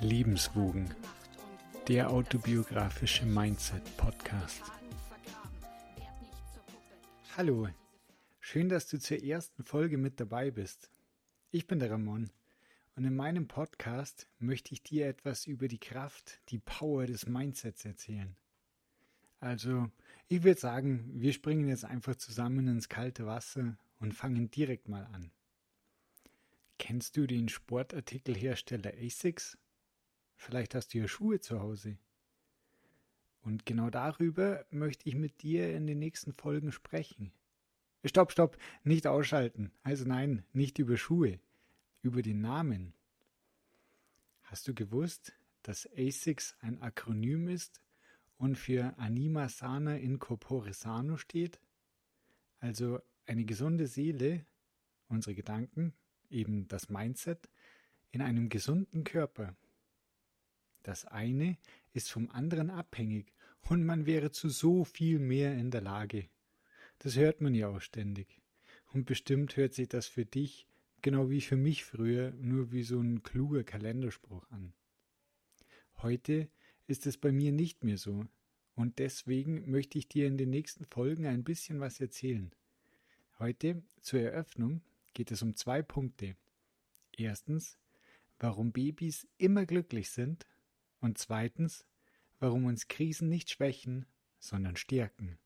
Lebenswogen, der autobiografische Mindset-Podcast. Hallo, schön, dass du zur ersten Folge mit dabei bist. Ich bin der Ramon und in meinem Podcast möchte ich dir etwas über die Kraft, die Power des Mindsets erzählen. Also, ich würde sagen, wir springen jetzt einfach zusammen ins kalte Wasser und fangen direkt mal an. Kennst du den Sportartikelhersteller ASICS? Vielleicht hast du ja Schuhe zu Hause. Und genau darüber möchte ich mit dir in den nächsten Folgen sprechen. Stopp, stopp, nicht ausschalten. Also nein, nicht über Schuhe, über den Namen. Hast du gewusst, dass ASICS ein Akronym ist und für Anima Sana in Corpore Sano steht? Also eine gesunde Seele, unsere Gedanken, eben das Mindset, in einem gesunden Körper. Das eine ist vom anderen abhängig und man wäre zu so viel mehr in der Lage. Das hört man ja auch ständig. Und bestimmt hört sich das für dich, genau wie für mich früher, nur wie so ein kluger Kalenderspruch an. Heute ist es bei mir nicht mehr so, und deswegen möchte ich dir in den nächsten Folgen ein bisschen was erzählen. Heute zur Eröffnung geht es um zwei Punkte. Erstens, warum Babys immer glücklich sind und zweitens, warum uns Krisen nicht schwächen, sondern stärken.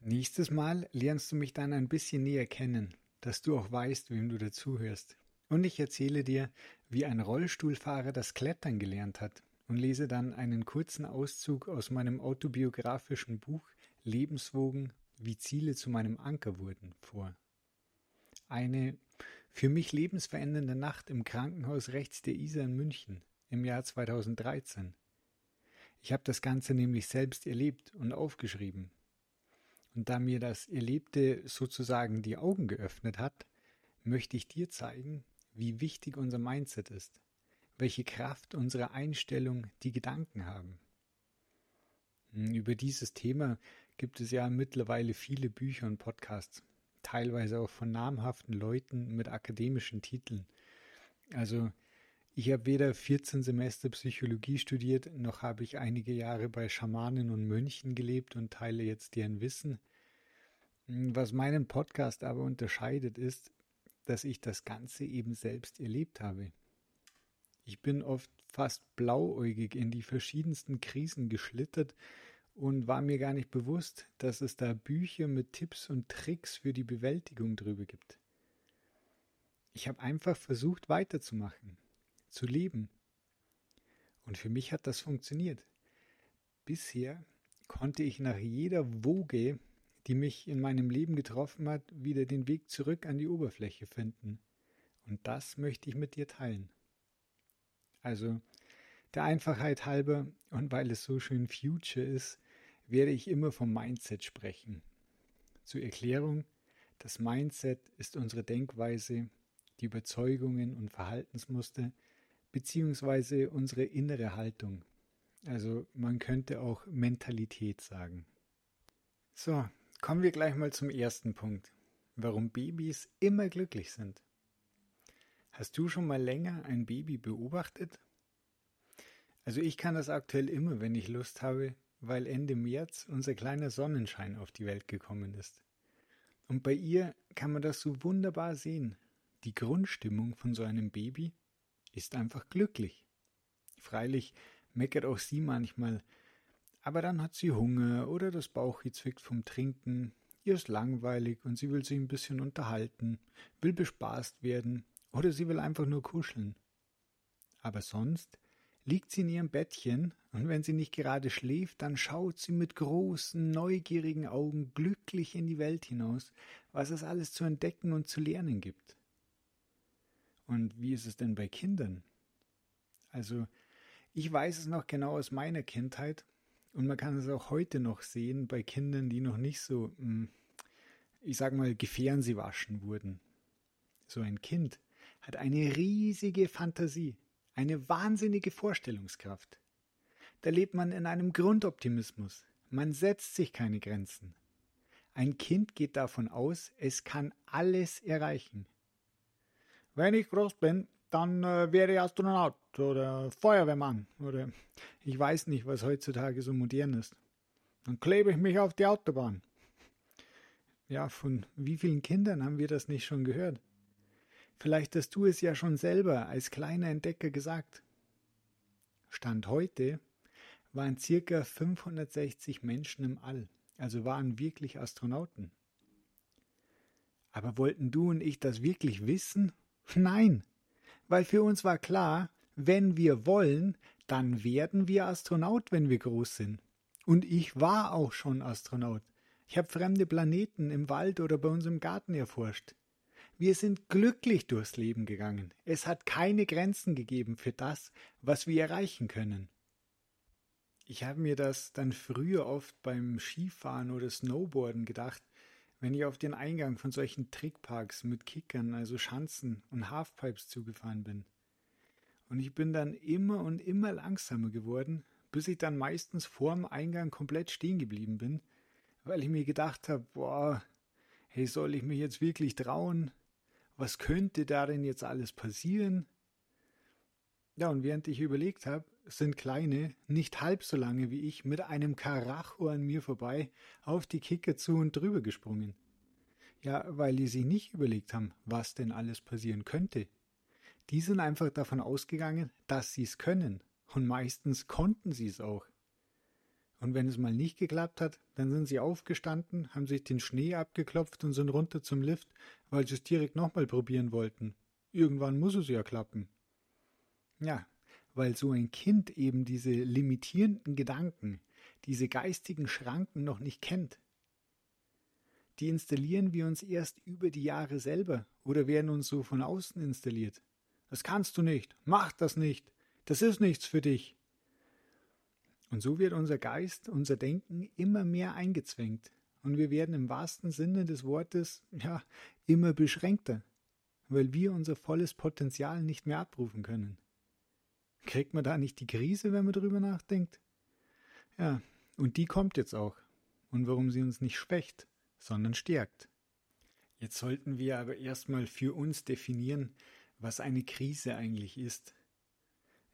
Nächstes Mal lernst du mich dann ein bisschen näher kennen, dass du auch weißt, wem du dazuhörst. Und ich erzähle dir, wie ein Rollstuhlfahrer das Klettern gelernt hat und lese dann einen kurzen Auszug aus meinem autobiografischen Buch Lebenswogen, wie Ziele zu meinem Anker wurden, vor. Eine für mich lebensverändernde Nacht im Krankenhaus rechts der Isar in München im Jahr 2013. Ich habe das Ganze nämlich selbst erlebt und aufgeschrieben. Und da mir das Erlebte sozusagen die Augen geöffnet hat, möchte ich dir zeigen, wie wichtig unser Mindset ist, welche Kraft unsere Einstellung, die Gedanken haben. Hm, über dieses Thema gibt es ja mittlerweile viele Bücher und Podcasts, teilweise auch von namhaften Leuten mit akademischen Titeln. Also ich habe weder 14 Semester Psychologie studiert, noch habe ich einige Jahre bei Schamanen und Mönchen gelebt und teile jetzt deren Wissen. Was meinen Podcast aber unterscheidet, ist, dass ich das Ganze eben selbst erlebt habe. Ich bin oft fast blauäugig in die verschiedensten Krisen geschlittert und war mir gar nicht bewusst, dass es da Bücher mit Tipps und Tricks für die Bewältigung drüber gibt. Ich habe einfach versucht weiterzumachen zu leben. Und für mich hat das funktioniert. Bisher konnte ich nach jeder Woge, die mich in meinem Leben getroffen hat, wieder den Weg zurück an die Oberfläche finden. Und das möchte ich mit dir teilen. Also, der Einfachheit halber und weil es so schön Future ist, werde ich immer vom Mindset sprechen. Zur Erklärung, das Mindset ist unsere Denkweise, die Überzeugungen und Verhaltensmuster, beziehungsweise unsere innere Haltung. Also man könnte auch Mentalität sagen. So, kommen wir gleich mal zum ersten Punkt. Warum Babys immer glücklich sind. Hast du schon mal länger ein Baby beobachtet? Also ich kann das aktuell immer, wenn ich Lust habe, weil Ende März unser kleiner Sonnenschein auf die Welt gekommen ist. Und bei ihr kann man das so wunderbar sehen. Die Grundstimmung von so einem Baby ist einfach glücklich. Freilich meckert auch sie manchmal, aber dann hat sie Hunger oder das Bauchhi zwickt vom Trinken, ihr ist langweilig und sie will sich ein bisschen unterhalten, will bespaßt werden oder sie will einfach nur kuscheln. Aber sonst liegt sie in ihrem Bettchen und wenn sie nicht gerade schläft, dann schaut sie mit großen, neugierigen Augen glücklich in die Welt hinaus, was es alles zu entdecken und zu lernen gibt. Und wie ist es denn bei Kindern? Also, ich weiß es noch genau aus meiner Kindheit und man kann es auch heute noch sehen bei Kindern, die noch nicht so, hm, ich sag mal, waschen wurden. So ein Kind hat eine riesige Fantasie, eine wahnsinnige Vorstellungskraft. Da lebt man in einem Grundoptimismus. Man setzt sich keine Grenzen. Ein Kind geht davon aus, es kann alles erreichen. Wenn ich groß bin, dann äh, wäre ich Astronaut oder Feuerwehrmann oder ich weiß nicht, was heutzutage so modern ist. Dann klebe ich mich auf die Autobahn. Ja, von wie vielen Kindern haben wir das nicht schon gehört? Vielleicht hast du es ja schon selber als kleiner Entdecker gesagt. Stand heute waren circa 560 Menschen im All, also waren wirklich Astronauten. Aber wollten du und ich das wirklich wissen? Nein, weil für uns war klar, wenn wir wollen, dann werden wir Astronaut, wenn wir groß sind. Und ich war auch schon Astronaut. Ich habe fremde Planeten im Wald oder bei uns im Garten erforscht. Wir sind glücklich durchs Leben gegangen. Es hat keine Grenzen gegeben für das, was wir erreichen können. Ich habe mir das dann früher oft beim Skifahren oder Snowboarden gedacht, wenn ich auf den Eingang von solchen Trickparks mit Kickern, also Schanzen und Halfpipes zugefahren bin. Und ich bin dann immer und immer langsamer geworden, bis ich dann meistens vorm Eingang komplett stehen geblieben bin, weil ich mir gedacht habe, boah, hey, soll ich mich jetzt wirklich trauen? Was könnte da denn jetzt alles passieren? Ja, und während ich überlegt habe, sind Kleine, nicht halb so lange wie ich, mit einem Karacho an mir vorbei auf die Kicker zu und drüber gesprungen. Ja, weil die sich nicht überlegt haben, was denn alles passieren könnte. Die sind einfach davon ausgegangen, dass sie es können. Und meistens konnten sie es auch. Und wenn es mal nicht geklappt hat, dann sind sie aufgestanden, haben sich den Schnee abgeklopft und sind runter zum Lift, weil sie es direkt nochmal probieren wollten. Irgendwann muss es ja klappen. Ja, weil so ein Kind eben diese limitierenden Gedanken, diese geistigen Schranken noch nicht kennt. Die installieren wir uns erst über die Jahre selber oder werden uns so von außen installiert. Das kannst du nicht, mach das nicht, das ist nichts für dich. Und so wird unser Geist, unser Denken immer mehr eingezwängt und wir werden im wahrsten Sinne des Wortes ja immer beschränkter, weil wir unser volles Potenzial nicht mehr abrufen können. Kriegt man da nicht die Krise, wenn man drüber nachdenkt? Ja, und die kommt jetzt auch. Und warum sie uns nicht schwächt, sondern stärkt. Jetzt sollten wir aber erstmal für uns definieren, was eine Krise eigentlich ist.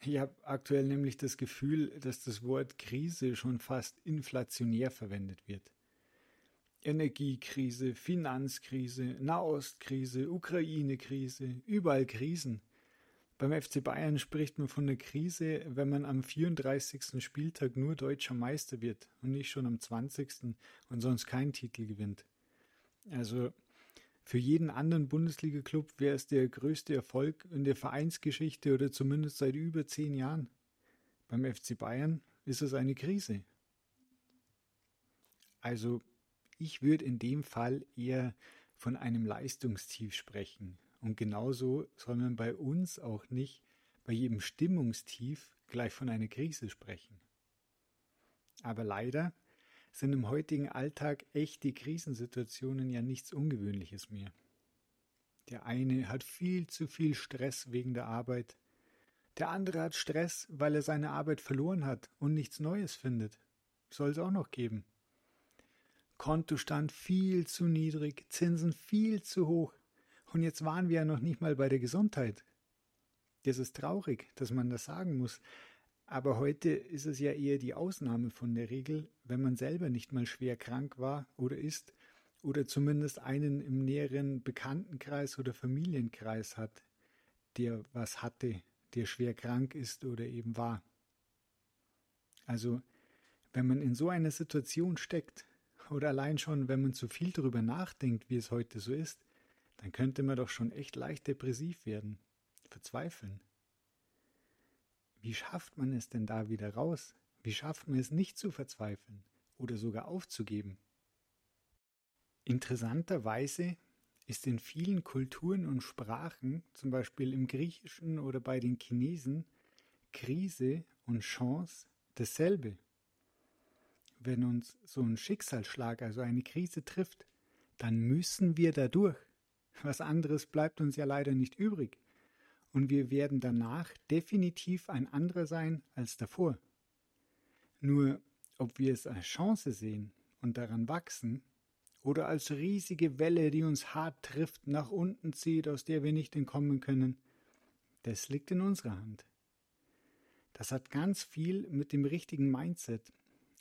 Ich habe aktuell nämlich das Gefühl, dass das Wort Krise schon fast inflationär verwendet wird. Energiekrise, Finanzkrise, Nahostkrise, Ukraine-Krise, überall Krisen. Beim FC Bayern spricht man von einer Krise, wenn man am 34. Spieltag nur deutscher Meister wird und nicht schon am 20. und sonst keinen Titel gewinnt. Also für jeden anderen Bundesliga-Club wäre es der größte Erfolg in der Vereinsgeschichte oder zumindest seit über zehn Jahren. Beim FC Bayern ist es eine Krise. Also ich würde in dem Fall eher von einem Leistungstief sprechen, und genauso soll man bei uns auch nicht bei jedem Stimmungstief gleich von einer Krise sprechen. Aber leider sind im heutigen Alltag echte Krisensituationen ja nichts Ungewöhnliches mehr. Der eine hat viel zu viel Stress wegen der Arbeit, der andere hat Stress, weil er seine Arbeit verloren hat und nichts Neues findet. Soll es auch noch geben. Kontostand viel zu niedrig, Zinsen viel zu hoch, und jetzt waren wir ja noch nicht mal bei der Gesundheit. Das ist traurig, dass man das sagen muss. Aber heute ist es ja eher die Ausnahme von der Regel, wenn man selber nicht mal schwer krank war oder ist oder zumindest einen im näheren Bekanntenkreis oder Familienkreis hat, der was hatte, der schwer krank ist oder eben war. Also, wenn man in so einer Situation steckt, oder allein schon, wenn man zu viel darüber nachdenkt, wie es heute so ist, dann könnte man doch schon echt leicht depressiv werden, verzweifeln. Wie schafft man es denn da wieder raus? Wie schafft man es nicht zu verzweifeln oder sogar aufzugeben? Interessanterweise ist in vielen Kulturen und Sprachen, zum Beispiel im Griechischen oder bei den Chinesen, Krise und Chance dasselbe. Wenn uns so ein Schicksalsschlag, also eine Krise trifft, dann müssen wir da durch. Was anderes bleibt uns ja leider nicht übrig. Und wir werden danach definitiv ein anderer sein als davor. Nur ob wir es als Chance sehen und daran wachsen, oder als riesige Welle, die uns hart trifft, nach unten zieht, aus der wir nicht entkommen können, das liegt in unserer Hand. Das hat ganz viel mit dem richtigen Mindset,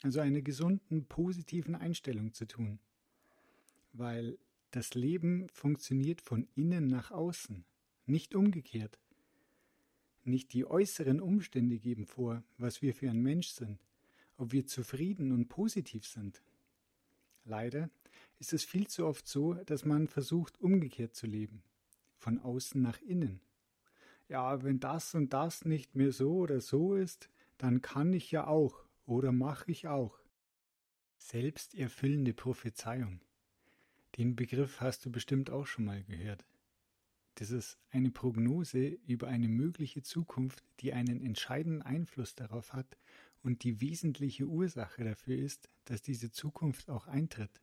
also einer gesunden, positiven Einstellung zu tun. Weil das Leben funktioniert von innen nach außen, nicht umgekehrt. Nicht die äußeren Umstände geben vor, was wir für ein Mensch sind, ob wir zufrieden und positiv sind. Leider ist es viel zu oft so, dass man versucht, umgekehrt zu leben, von außen nach innen. Ja, wenn das und das nicht mehr so oder so ist, dann kann ich ja auch oder mache ich auch. Selbsterfüllende Prophezeiung. Den Begriff hast du bestimmt auch schon mal gehört. Das ist eine Prognose über eine mögliche Zukunft, die einen entscheidenden Einfluss darauf hat und die wesentliche Ursache dafür ist, dass diese Zukunft auch eintritt.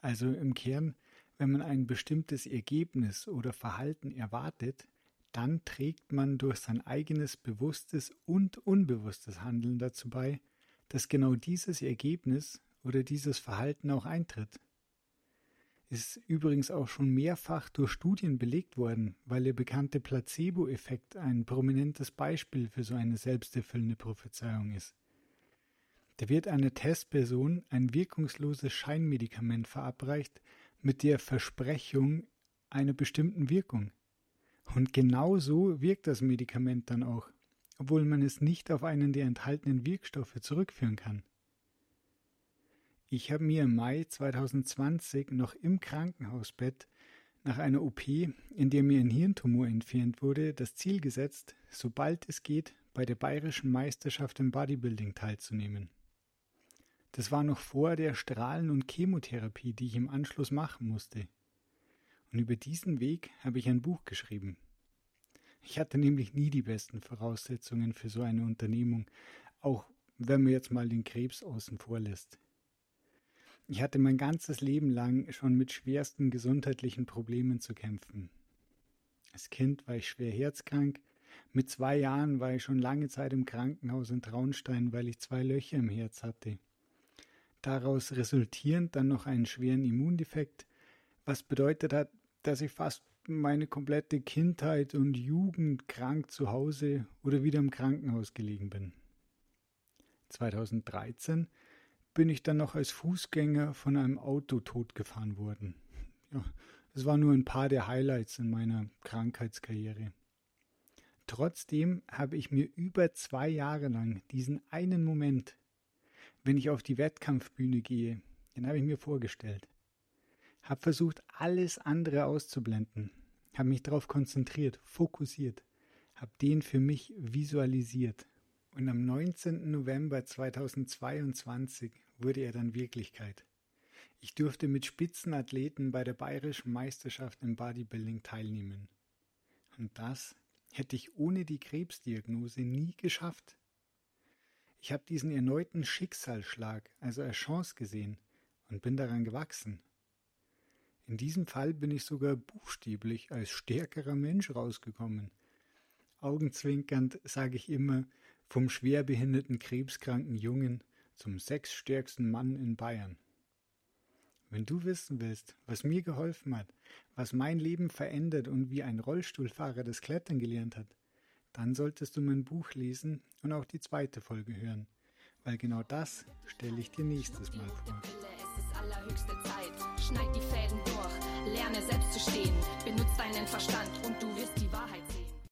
Also im Kern, wenn man ein bestimmtes Ergebnis oder Verhalten erwartet, dann trägt man durch sein eigenes bewusstes und unbewusstes Handeln dazu bei, dass genau dieses Ergebnis oder dieses Verhalten auch eintritt. Ist übrigens auch schon mehrfach durch Studien belegt worden, weil der bekannte Placebo-Effekt ein prominentes Beispiel für so eine selbsterfüllende Prophezeiung ist. Da wird einer Testperson ein wirkungsloses Scheinmedikament verabreicht mit der Versprechung einer bestimmten Wirkung. Und genau so wirkt das Medikament dann auch, obwohl man es nicht auf einen der enthaltenen Wirkstoffe zurückführen kann. Ich habe mir im Mai 2020 noch im Krankenhausbett nach einer OP, in der mir ein Hirntumor entfernt wurde, das Ziel gesetzt, sobald es geht, bei der bayerischen Meisterschaft im Bodybuilding teilzunehmen. Das war noch vor der Strahlen- und Chemotherapie, die ich im Anschluss machen musste. Und über diesen Weg habe ich ein Buch geschrieben. Ich hatte nämlich nie die besten Voraussetzungen für so eine Unternehmung, auch wenn man jetzt mal den Krebs außen vor lässt. Ich hatte mein ganzes Leben lang schon mit schwersten gesundheitlichen Problemen zu kämpfen. Als Kind war ich schwer herzkrank. Mit zwei Jahren war ich schon lange Zeit im Krankenhaus in Traunstein, weil ich zwei Löcher im Herz hatte. Daraus resultierend dann noch einen schweren Immundefekt, was bedeutet hat, dass ich fast meine komplette Kindheit und Jugend krank zu Hause oder wieder im Krankenhaus gelegen bin. 2013 bin ich dann noch als Fußgänger von einem Auto totgefahren worden. Ja, das war nur ein paar der Highlights in meiner Krankheitskarriere. Trotzdem habe ich mir über zwei Jahre lang diesen einen Moment, wenn ich auf die Wettkampfbühne gehe, den habe ich mir vorgestellt. Habe versucht, alles andere auszublenden, habe mich darauf konzentriert, fokussiert, habe den für mich visualisiert. Und am 19. November 2022 wurde er dann Wirklichkeit. Ich durfte mit Spitzenathleten bei der bayerischen Meisterschaft im Bodybuilding teilnehmen. Und das hätte ich ohne die Krebsdiagnose nie geschafft. Ich habe diesen erneuten Schicksalsschlag, also als Chance gesehen und bin daran gewachsen. In diesem Fall bin ich sogar buchstäblich als stärkerer Mensch rausgekommen. Augenzwinkernd sage ich immer, vom schwerbehinderten krebskranken Jungen zum sechsstärksten Mann in Bayern. Wenn du wissen willst, was mir geholfen hat, was mein Leben verändert und wie ein Rollstuhlfahrer das Klettern gelernt hat, dann solltest du mein Buch lesen und auch die zweite Folge hören, weil genau das stelle ich dir nächstes Mal vor. Es ist allerhöchste Zeit, schneid die Fäden durch, lerne selbst zu stehen, benutze deinen Verstand und du wirst die Wahrheit sehen.